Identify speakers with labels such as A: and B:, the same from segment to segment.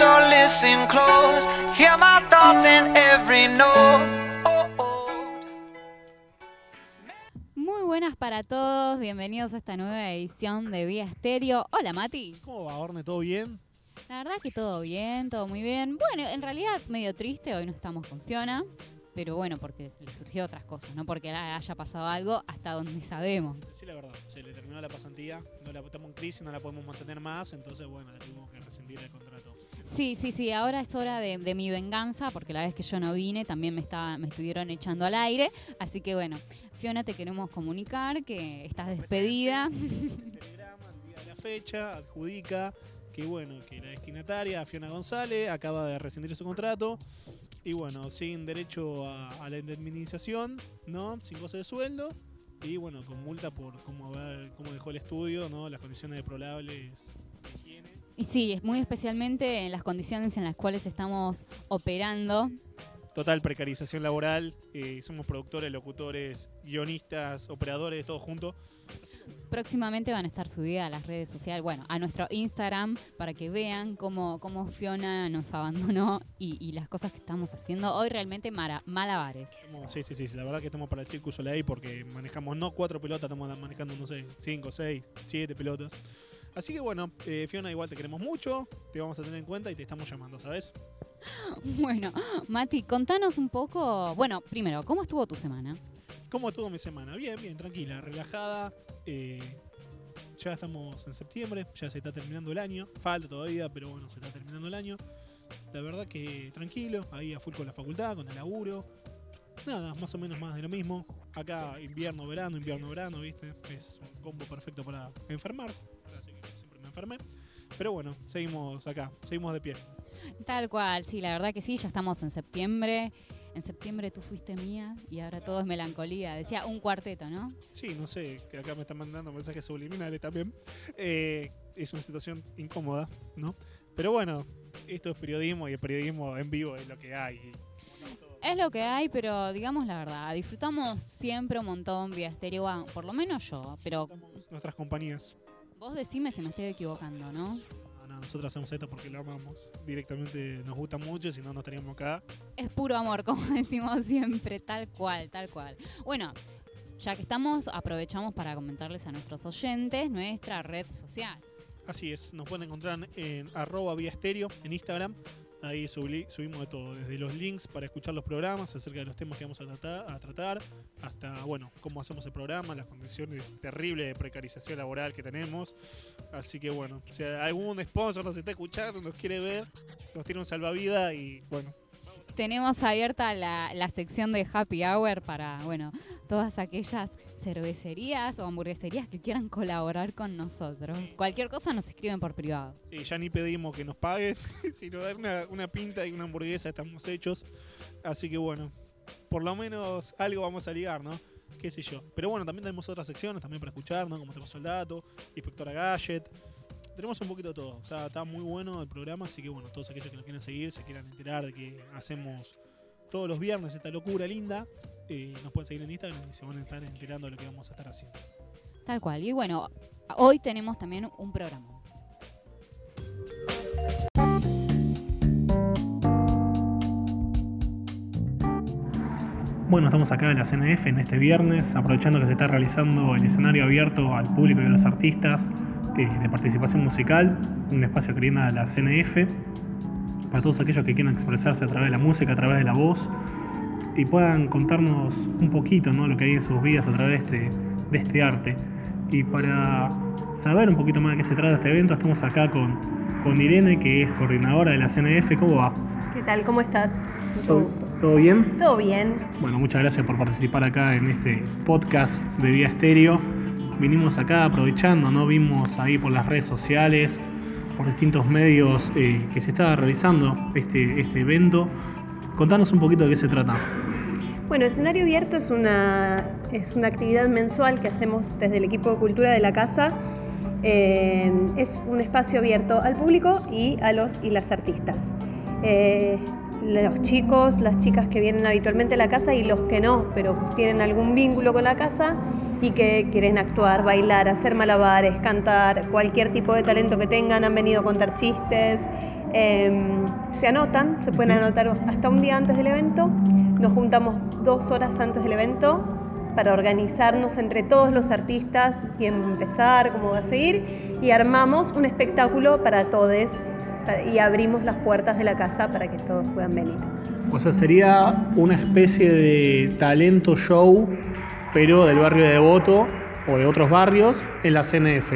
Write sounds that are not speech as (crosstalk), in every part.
A: so listen close. Hear my thoughts in every note.
B: Muy buenas para todos, bienvenidos a esta nueva edición de Vía Estéreo. Hola Mati.
C: ¿Cómo va, Orne? ¿Todo bien?
B: La verdad que todo bien, todo muy bien. Bueno, en realidad medio triste, hoy no estamos con Fiona, pero bueno, porque le surgió otras cosas, no porque haya pasado algo hasta donde sabemos.
C: Sí, la verdad, se le terminó la pasantía, no la estamos en crisis, no la podemos mantener más, entonces bueno, le tuvimos que rescindir el contrato.
B: Sí, sí, sí, ahora es hora de, de mi venganza, porque la vez que yo no vine también me, estaba, me estuvieron echando al aire, así que bueno, Fiona, te queremos comunicar que estás despedida. (laughs)
C: Telegrama, la fecha, adjudica que bueno, que la destinataria, Fiona González, acaba de rescindir su contrato y bueno, sin derecho a, a la indemnización, ¿no? Sin goce de sueldo y bueno, con multa por cómo, haber- cómo dejó el estudio, ¿no? Las condiciones deplorables.
B: Y sí, es muy especialmente en las condiciones en las cuales estamos operando.
C: Total precarización laboral, eh, somos productores, locutores, guionistas, operadores, todos juntos.
B: Próximamente van a estar subidas a las redes sociales, bueno, a nuestro Instagram, para que vean cómo, cómo Fiona nos abandonó y, y las cosas que estamos haciendo hoy realmente mara- malabares.
C: Sí, sí, sí, la verdad que estamos para el Circus Soleil porque manejamos no cuatro pelotas, estamos manejando, no sé, cinco, seis, siete pelotas. Así que bueno, eh, Fiona, igual te queremos mucho, te vamos a tener en cuenta y te estamos llamando, ¿sabes? (laughs)
B: Bueno, Mati, contanos un poco, bueno, primero, ¿cómo estuvo tu semana?
C: ¿Cómo estuvo mi semana? Bien, bien, tranquila, relajada. eh, ya estamos en septiembre, ya se está terminando el año. Falta todavía, pero bueno, se está terminando el año. La verdad que tranquilo, ahí a full con la facultad, con el laburo. Nada, más o menos más de lo mismo. Acá invierno, verano, invierno, verano, ¿viste? Es un combo perfecto para enfermarse. Enfermé. Pero bueno, seguimos acá, seguimos de pie.
B: Tal cual, sí, la verdad que sí, ya estamos en septiembre. En septiembre tú fuiste mía y ahora todo es melancolía. Decía un cuarteto, ¿no?
C: Sí, no sé, que acá me están mandando mensajes subliminales también. Eh, es una situación incómoda, ¿no? Pero bueno, esto es periodismo y el periodismo en vivo es lo que hay.
B: Es lo que hay, pero digamos la verdad, disfrutamos siempre un montón vía estéreo, por lo menos yo, pero
C: nuestras compañías.
B: Vos decime si me estoy equivocando, ¿no?
C: No, no, nosotros hacemos esto porque lo amamos. Directamente nos gusta mucho, si no, no estaríamos acá.
B: Es puro amor, (laughs) como decimos siempre, tal cual, tal cual. Bueno, ya que estamos, aprovechamos para comentarles a nuestros oyentes nuestra red social.
C: Así es, nos pueden encontrar en arroba vía estéreo en Instagram. Ahí subimos de todo, desde los links para escuchar los programas acerca de los temas que vamos a tratar, a tratar hasta, bueno, cómo hacemos el programa, las condiciones terribles de precarización laboral que tenemos. Así que, bueno, si algún sponsor nos está escuchando, nos quiere ver, nos tiene un salvavidas y, bueno,
B: Tenemos abierta la, la sección de Happy Hour para, bueno, todas aquellas cervecerías o hamburgueserías que quieran colaborar con nosotros. Cualquier cosa nos escriben por privado.
C: sí, ya ni pedimos que nos paguen, (laughs) sino dar una, una pinta y una hamburguesa, estamos hechos. Así que, bueno, por lo menos algo vamos a ligar, ¿no? qué sé yo. Pero bueno, también tenemos otras secciones también para escuchar, ¿no? Como tenemos el dato, Inspectora Gadget. Tenemos un poquito de todo. Está, está muy bueno el programa, así que bueno, todos aquellos que nos quieren seguir, se quieran enterar de que hacemos todos los viernes esta locura linda, eh, nos pueden seguir en Instagram y se van a estar enterando de lo que vamos a estar haciendo.
B: Tal cual. Y bueno, hoy tenemos también un programa.
C: Bueno, estamos acá en la CNF en este viernes, aprovechando que se está realizando el escenario abierto al público y a los artistas eh, de participación musical, un espacio que brinda la CNF, para todos aquellos que quieran expresarse a través de la música, a través de la voz, y puedan contarnos un poquito ¿no? lo que hay en sus vidas a través de este, de este arte. Y para saber un poquito más de qué se trata este evento, estamos acá con, con Irene, que es coordinadora de la CNF. ¿Cómo va?
D: ¿Qué tal? ¿Cómo estás?
C: ¿Todo, todo bien?
D: Todo bien.
C: Bueno, muchas gracias por participar acá en este podcast de Vía Estéreo. Vinimos acá aprovechando, ¿no? Vimos ahí por las redes sociales, por distintos medios eh, que se estaba realizando este, este evento. Contanos un poquito de qué se trata.
D: Bueno, Escenario Abierto es una, es una actividad mensual que hacemos desde el equipo de cultura de la casa. Eh, es un espacio abierto al público y a los y las artistas. Eh, los chicos, las chicas que vienen habitualmente a la casa y los que no, pero tienen algún vínculo con la casa y que quieren actuar, bailar, hacer malabares, cantar, cualquier tipo de talento que tengan, han venido a contar chistes, Em, se anotan, se pueden anotar hasta un día antes del evento. Nos juntamos dos horas antes del evento para organizarnos entre todos los artistas, quién va a empezar, cómo va a seguir, y armamos un espectáculo para todos y abrimos las puertas de la casa para que todos puedan venir.
C: O sea, sería una especie de talento show, pero del barrio de Devoto o de otros barrios en la CNF.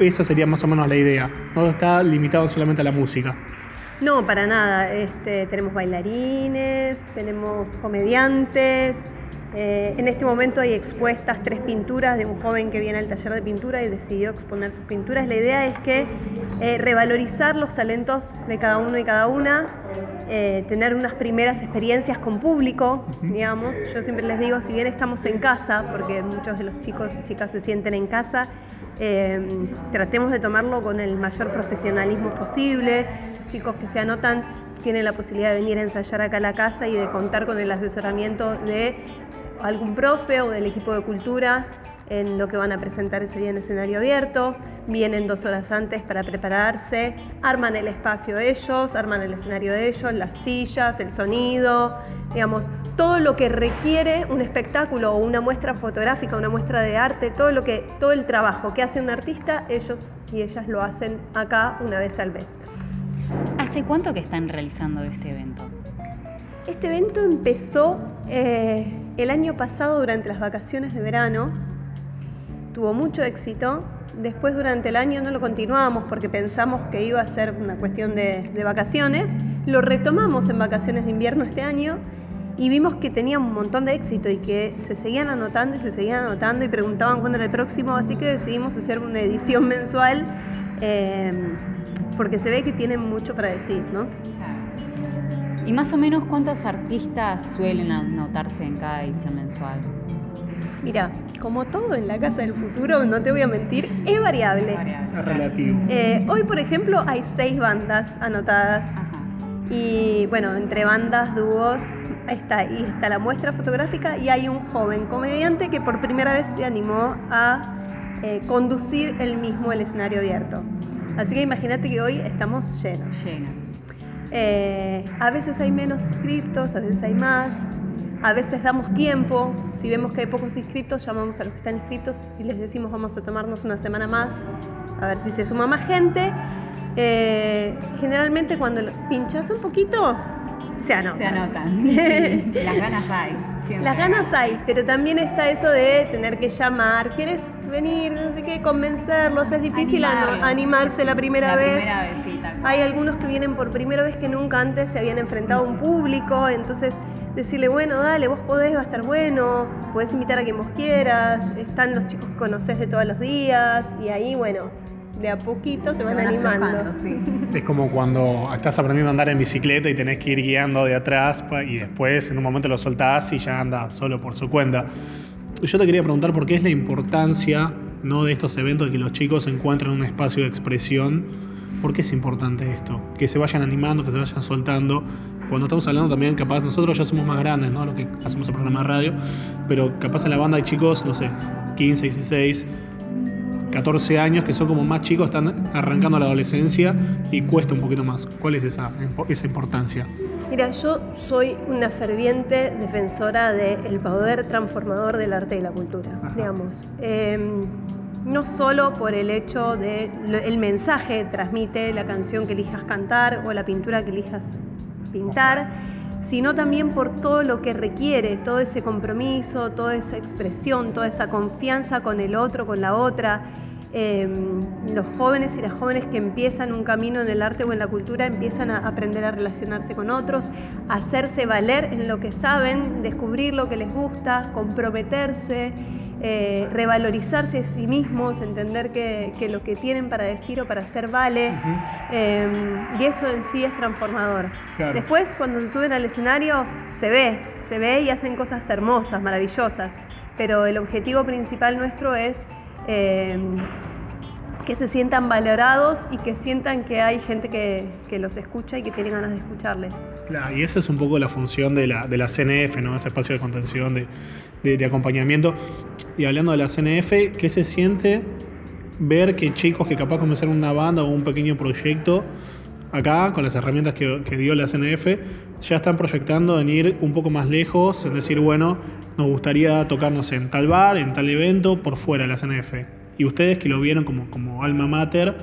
C: Esa sería más o menos la idea. No está limitado solamente a la música.
D: No, para nada. Este, tenemos bailarines, tenemos comediantes, eh, en este momento hay expuestas tres pinturas de un joven que viene al taller de pintura y decidió exponer sus pinturas. La idea es que eh, revalorizar los talentos de cada uno y cada una, eh, tener unas primeras experiencias con público, digamos. Yo siempre les digo, si bien estamos en casa, porque muchos de los chicos y chicas se sienten en casa, tratemos de tomarlo con el mayor profesionalismo posible. Los chicos que se anotan tienen la posibilidad de venir a ensayar acá a la casa y de contar con el asesoramiento de algún profe o del equipo de cultura en lo que van a presentar ese día en escenario abierto, vienen dos horas antes para prepararse, arman el espacio ellos, arman el escenario de ellos, las sillas, el sonido, digamos, todo lo que requiere un espectáculo o una muestra fotográfica, una muestra de arte, todo lo que, todo el trabajo que hace un artista, ellos y ellas lo hacen acá una vez al mes.
B: ¿Hace cuánto que están realizando este evento?
D: Este evento empezó eh, el año pasado durante las vacaciones de verano, tuvo mucho éxito. Después durante el año no lo continuamos porque pensamos que iba a ser una cuestión de, vacaciones. Lo retomamos en vacaciones de invierno este año y vimos que tenía un montón de éxito y que se seguían anotando y se seguían anotando y preguntaban cuándo era el próximo, así que decidimos hacer una edición mensual eh, porque se ve que tienen mucho para decir, ¿no?
B: ¿Y más o menos cuántos artistas suelen anotarse en cada edición mensual?
D: Mira, como todo en la Casa del Futuro, no te voy a mentir, es variable.
C: Es relativo.
D: Eh, hoy, por ejemplo, hay seis bandas anotadas. Y bueno, entre bandas, dúos, está, y está la muestra fotográfica y hay un joven comediante que por primera vez se animó a eh, conducir él mismo el escenario abierto. Así que imagínate que hoy estamos llenos.
B: Llenos.
D: Eh, a veces hay menos inscriptos, a veces hay más, a veces damos tiempo, si vemos que hay pocos inscriptos, llamamos a los que están inscritos y les decimos vamos a tomarnos una semana más, a ver si se suma más gente. Eh, generalmente cuando pinchas un poquito, se anotan.
B: Se anotan. (laughs) Las ganas hay.
D: Las ganas hay, pero también está eso de tener que llamar, quieres venir, no sé qué, convencerlos, es difícil animarse la primera vez. hay algunos que vienen por primera vez que nunca antes se habían enfrentado a un público, entonces decirle, bueno, dale, vos podés, va a estar bueno, podés invitar a quien vos quieras, están los chicos que conoces de todos los días, y ahí, bueno, de a poquito se van, animando. (laughs)
C: Es como cuando estás aprendiendo a andar en bicicleta y tenés que ir guiando de atrás y después en un momento lo soltás y ya anda solo por su cuenta. Yo te quería preguntar por qué es la importancia ¿no? de estos eventos de que los chicos encuentren un espacio de expresión. ¿Por qué es importante esto? Que se vayan animando, que se vayan soltando. Cuando estamos hablando también, capaz nosotros ya somos más grandes, ¿no? Lo que hacemos el programa de radio, pero capaz en la banda hay chicos, no sé, 15, 16, 14 años que son como más chicos, están arrancando la adolescencia y cuesta un poquito más. ¿Cuál es esa, esa importancia?
D: Mira, yo soy una ferviente defensora del poder transformador del arte y la cultura, digamos. Em, no solo por el hecho de el mensaje que transmite la canción que elijas cantar o la pintura que elijas pintar, sino también por todo lo que requiere, todo ese compromiso, toda esa expresión, toda esa confianza con el otro, con la otra, Em, los jóvenes y las jóvenes que empiezan un camino en el arte o en la cultura empiezan a aprender a relacionarse con otros, a hacerse valer en lo que saben, descubrir lo que les gusta, comprometerse, eh, revalorizarse a sí mismos, entender que, lo que tienen para decir o para hacer vale. Em, y eso en sí es transformador. Después, cuando se suben al escenario, se ve, se ve y hacen cosas hermosas, maravillosas. Pero el objetivo principal nuestro es Em, que se sientan valorados y que sientan que hay gente que, los escucha y que tiene ganas de escucharles.
C: Claro, y esa es un poco la función de la, de la CNF, ¿no? ese espacio de contención, de, de, acompañamiento. Y hablando de la CNF, ¿qué se siente ver que chicos que capaz comenzaron una banda o un pequeño proyecto acá, con las herramientas que, que dio la CNF, ya están proyectando en ir un poco más lejos, en decir, bueno, nos gustaría tocarnos en tal bar, en tal evento, por fuera de la CNF. Y ustedes que lo vieron como, como alma mater,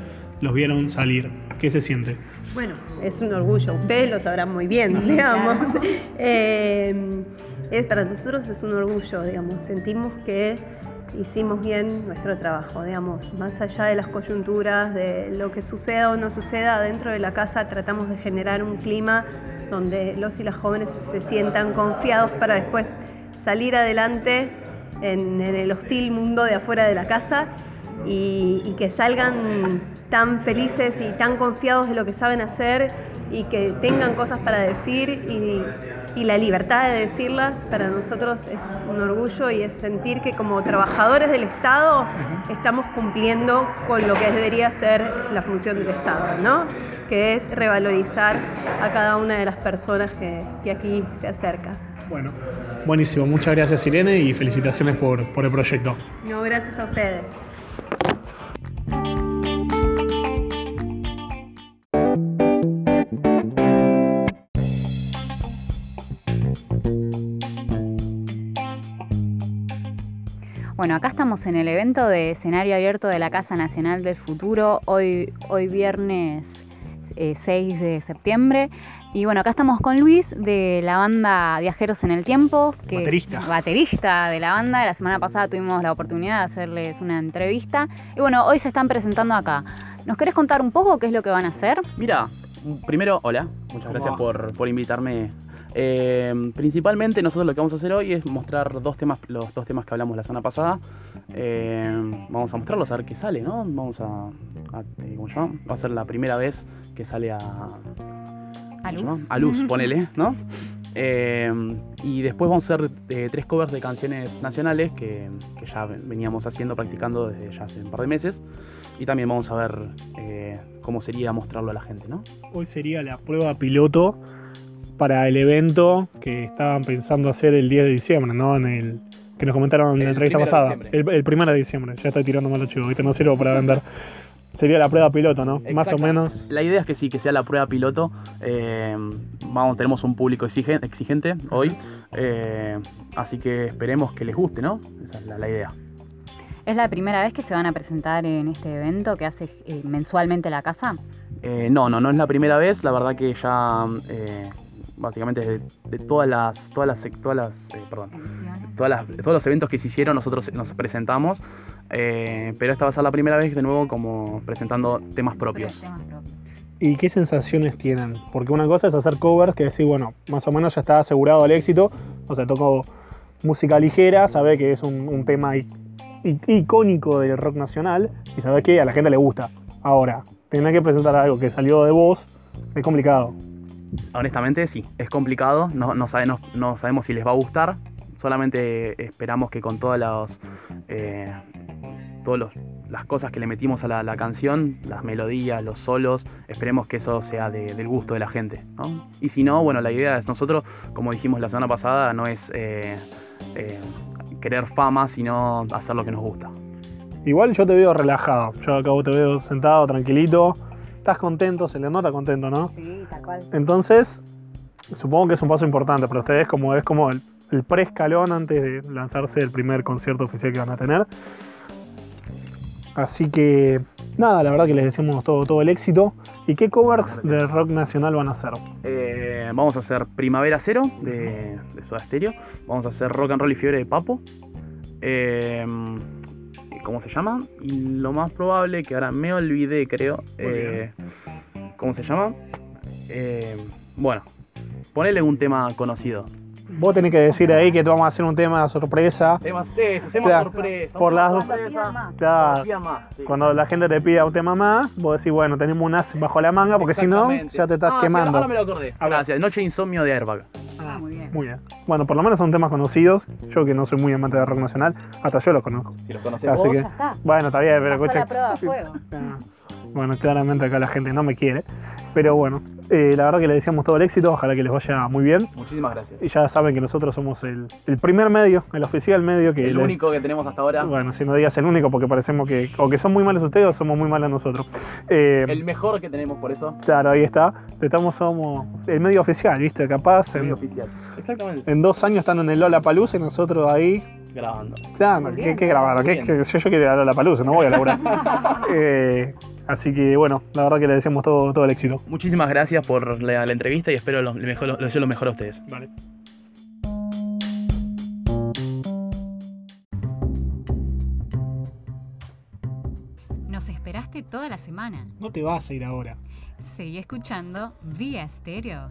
C: los vieron salir. ¿Qué se siente?
D: Bueno, es un orgullo, ustedes lo sabrán muy bien, digamos. (laughs) Eh, es, para nosotros es un orgullo, digamos, sentimos que hicimos bien nuestro trabajo, digamos, más allá de las coyunturas, de lo que suceda o no suceda dentro de la casa, tratamos de generar un clima donde los y las jóvenes se sientan confiados para después salir adelante en, en el hostil mundo de afuera de la casa y, y que salgan tan felices y tan confiados de lo que saben hacer y que tengan cosas para decir y, y la libertad de decirlas para nosotros es un orgullo y es sentir que como trabajadores del Estado estamos cumpliendo con lo que debería ser la función del Estado, ¿no? que es revalorizar a cada una de las personas que, que aquí se acerca.
C: Bueno, buenísimo. Muchas gracias Irene y felicitaciones por, por el proyecto.
D: No, gracias a ustedes.
B: Bueno, acá estamos en el evento de escenario abierto de la Casa Nacional del Futuro, hoy, hoy viernes eh, 6 de septiembre. Y bueno, acá estamos con Luis de la banda Viajeros en el Tiempo. Que,
C: Baterista.
B: Baterista de la banda. La semana pasada tuvimos la oportunidad de hacerles una entrevista. Y bueno, hoy se están presentando acá. ¿Nos querés contar un poco qué es lo que van a hacer?
E: Mira, primero, hola, muchas gracias por, por invitarme. Eh, principalmente nosotros lo que vamos a hacer hoy es mostrar dos temas, los dos temas que hablamos la semana pasada. Eh, vamos a mostrarlos a ver qué sale, ¿no? Vamos a, a- eh, ¿cómo se llama? Va a ser la primera vez que sale a,
B: A
E: ¿cómo se
B: luz.
E: A luz, ponele, ¿no? Eh, y después vamos a hacer eh, tres covers de canciones nacionales que, que ya ven- veníamos haciendo, practicando desde ya hace un par de meses. Y también vamos a ver eh, cómo sería mostrarlo a la gente, ¿no?
C: Hoy sería la prueba piloto para el evento que estaban pensando hacer el 10 de diciembre, ¿no? En el que nos comentaron en la entrevista pasada. El, el primero de diciembre. Ya estoy tirando malo chivo, ¿viste? No sirvo para vender. Sería la prueba piloto, ¿no? Más o menos.
E: La idea es que sí, que sea la prueba piloto. Eh, vamos, tenemos un público exige- exigente hoy, eh, así que esperemos que les guste, ¿no? Esa es la, la idea.
B: ¿Es la primera vez que se van a presentar en este evento que hace eh, mensualmente la casa?
E: Eh, no, no, no es la primera vez. La verdad que ya, eh, básicamente, de, todas las, todas las, todas las, eh, perdón, todas las- todos los eventos que se hicieron nosotros nos presentamos. eh, pero esta va a ser la primera vez de nuevo como presentando temas propios.
C: ¿Y qué sensaciones tienen? Porque una cosa es hacer covers que decir, bueno, más o menos ya está asegurado el éxito. O sea, toco música ligera, sabe que es un, tema icónico del rock nacional y sabe que a la gente le gusta. Ahora, tener que presentar algo que salió de vos es complicado.
E: Honestamente, sí, es complicado, no, no, sabe- no- no sabemos si les va a gustar, solamente esperamos que con todas las, eh, las cosas que le metimos a la, canción, las melodías, los solos, esperemos que eso sea de- del gusto de la gente. ¿no? Y si no, bueno, la idea es nosotros, como dijimos la semana pasada, no es eh, eh, querer fama, sino hacer lo que nos gusta.
C: Igual yo te veo relajado. Yo acabo te veo sentado, tranquilito. Estás contento, se le nota contento, ¿no?
B: Sí, tal cual.
C: Entonces, supongo que es un paso importante para ustedes, como es como el, el preescalón antes de lanzarse el primer concierto oficial que van a tener. Así que, nada, la verdad que les deseamos todo, todo el éxito. ¿Y qué covers de rock nacional van a hacer?
E: Eh, vamos a hacer Primavera Cero de, de Soda Stereo. Vamos a hacer Rock and Roll y Fiebre de Papo. Eh, ¿Cómo se llama? Y lo más probable, que ahora me olvidé, creo. eh, ¿Cómo se llama? Eh, bueno, ponele un tema conocido.
C: Vos tenés que decir ahí que te vamos a hacer un tema sorpresa.
E: Temas, eso, temas
C: Claro,
E: sorpresa.
C: por las
E: tema
C: dos-. Claro.
E: Sí.
C: Cuando la gente te pida un tema más, vos decís, bueno, tenemos un as bajo la manga, porque si no, ya te estás
E: Ah, sí,
C: quemando.
E: ahora me lo acordé. Gracias. Noche Insomnio de Airbag.
B: Ah, muy bien.
C: Muy bien. Bueno, por lo menos son temas conocidos. Yo que no soy muy amante de rock nacional, hasta yo los conozco.
E: Si los conoces
C: Así
E: vos,
C: que,
B: Ya está.
C: bueno, está bien, pero escucha. (laughs) Ah, Bueno, claramente acá la gente no me quiere. Pero bueno, eh, la verdad que le deseamos todo el éxito. Ojalá que les vaya muy bien.
E: muchísimas gracias.
C: Y ya saben que nosotros somos el, el primer medio, el oficial medio que
E: El
C: le-
E: único que tenemos hasta ahora,
C: Bueno, si no digas el único porque parecemos que o que son muy malos ustedes o somos muy malos nosotros. Eh,
E: el mejor que tenemos por eso,
C: Claro, ahí está. Estamos somos el medio oficial, ¿viste? Capaz
E: medio
C: en,
E: oficial. Exactamente.
C: en dos años están en el Lola Palusa y nosotros ahí.
E: Grabando.
C: Claro, ¿qué, qué grabar? ¿Qué- qué- yo, yo quiero ir a Lola Palusa, no voy a laburar. (laughs) Eh, así que bueno, la verdad que le deseamos todo, todo el éxito.
E: Muchísimas gracias por la, la entrevista y espero lo, lo mejor, lo, deseo lo mejor a ustedes.
C: Vale.
B: Nos esperaste toda la semana.
C: No te vas a ir ahora.
B: Seguí escuchando Vía Estéreo.